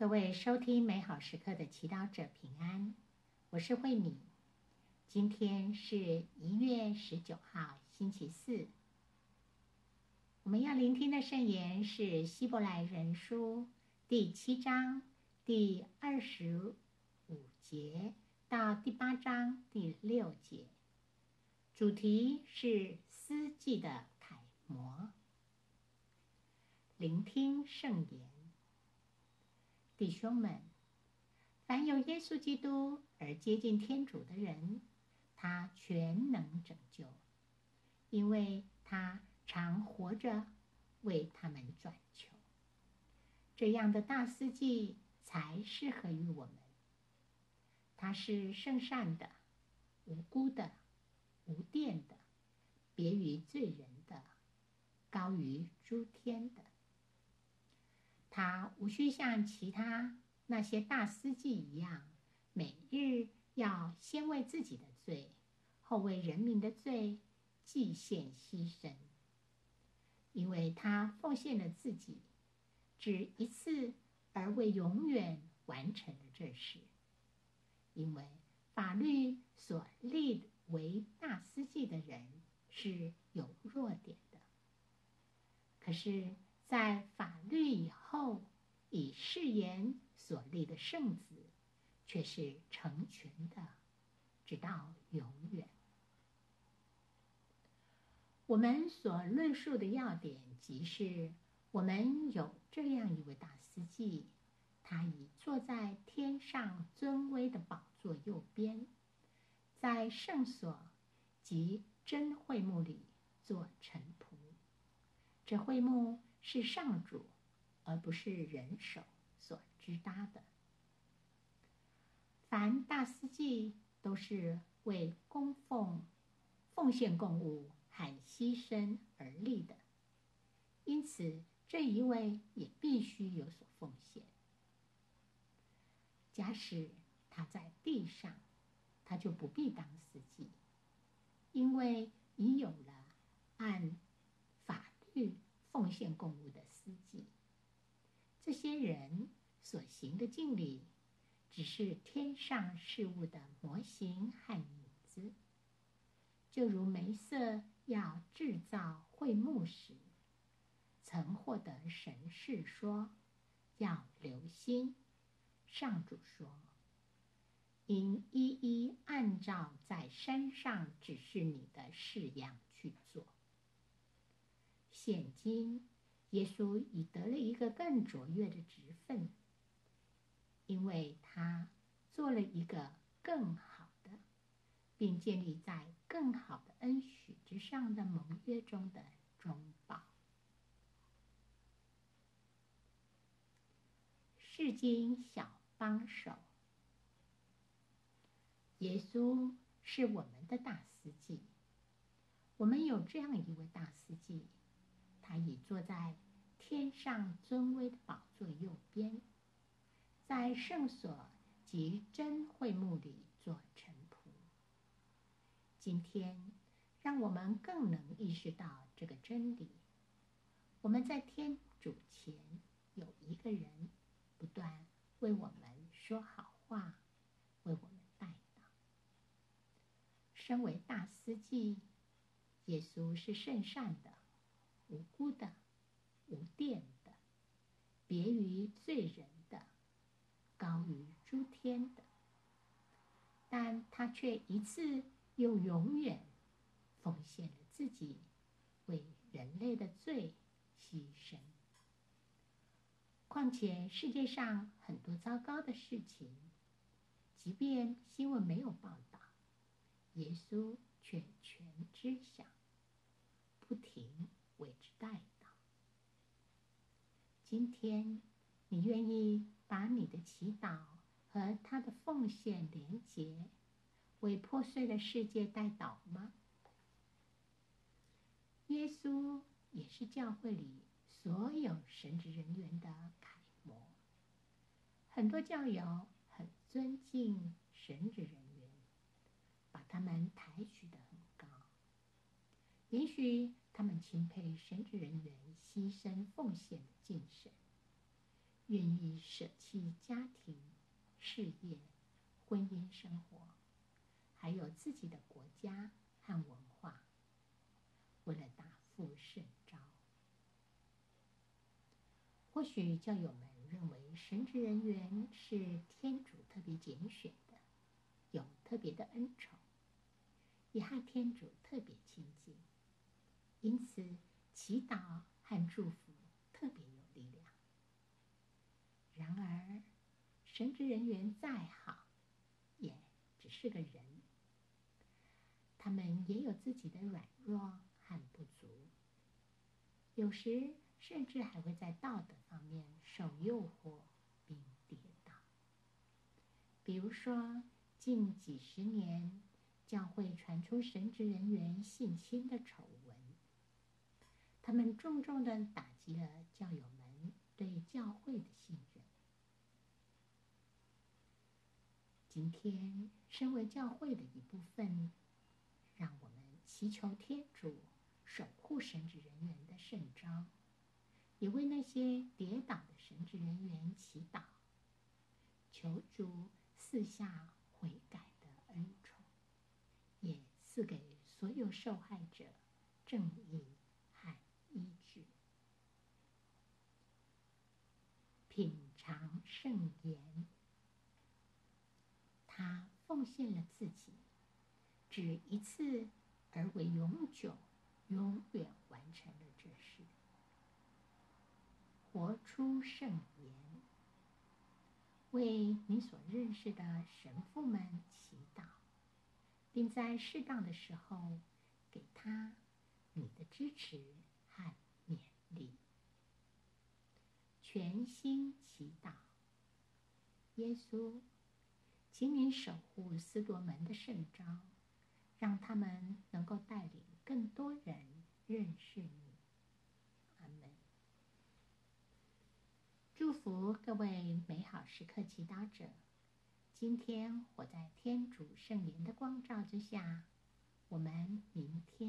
各位收听美好时刻的祈祷者平安，我是慧敏。今天是一月十九号，星期四。我们要聆听的圣言是希伯来人书第七章第二十五节到第八章第六节，主题是司祭的楷模。聆听圣言。弟兄们，凡有耶稣基督而接近天主的人，他全能拯救，因为他常活着为他们转求。这样的大司祭才适合于我们。他是圣善的、无辜的、无玷的，别于罪人的，高于诸天的。他无需像其他那些大司祭一样，每日要先为自己的罪，后为人民的罪祭献牺牲，因为他奉献了自己，只一次而为永远完成了这事。因为法律所立为大司祭的人是有弱点的，可是。在法律以后，以誓言所立的圣子，却是成全的，直到永远。我们所论述的要点，即是我们有这样一位大司祭，他已坐在天上尊威的宝座右边，在圣所及真会幕里做臣仆。这会幕。是上主，而不是人手所支搭的。凡大司祭都是为供奉、奉献供物喊牺牲而立的，因此这一位也必须有所奉献。假使他在地上，他就不必当司祭，因为已有了按。奉献供物的司机，这些人所行的敬礼，只是天上事物的模型和影子。就如梅瑟要制造会幕时，曾获得神示说要留心。上主说，应一一按照在山上指示你的式样去做。现今，耶稣已得了一个更卓越的职分，因为他做了一个更好的，并建立在更好的恩许之上的盟约中的中保。世经小帮手，耶稣是我们的大司祭，我们有这样一位大司祭。他已坐在天上尊威的宝座右边，在圣所及真会幕里做臣仆。今天，让我们更能意识到这个真理：我们在天主前有一个人，不断为我们说好话，为我们带祷。身为大司祭，耶稣是圣善的。无辜的、无玷的、别于罪人的、高于诸天的，但他却一次又永远奉献了自己，为人类的罪牺牲。况且世界上很多糟糕的事情，即便新闻没有报道，耶稣却全知晓，不停。为之代祷。今天，你愿意把你的祈祷和他的奉献连结，为破碎的世界代祷吗？耶稣也是教会里所有神职人员的楷模。很多教友很尊敬神职人员，把他们抬举得很高。也许。他们钦佩神职人员牺牲奉献的精神，愿意舍弃家庭、事业、婚姻生活，还有自己的国家和文化，为了答复圣召。或许教友们认为神职人员是天主特别拣选的，有特别的恩宠，也和天主特别亲近，因此祈祷和祝福特别有力量。然而，神职人员再好，也只是个人，他们也有自己的软弱和不足，有时。甚至还会在道德方面受诱惑并跌倒。比如说，近几十年教会传出神职人员性侵的丑闻，他们重重的打击了教友们对教会的信任。今天，身为教会的一部分，让我们祈求天主守护神职人员的圣招。也为那些跌倒的神职人员祈祷，求主赐下悔改的恩宠，也赐给所有受害者正义品尝圣言，他奉献了自己，只一次而为永久、永远完成了这事。活出圣言，为你所认识的神父们祈祷，并在适当的时候给他你的支持。全心祈祷，耶稣，请你守护斯多门的圣招，让他们能够带领更多人认识你。祝福各位美好时刻祈祷者，今天活在天主圣言的光照之下，我们明天。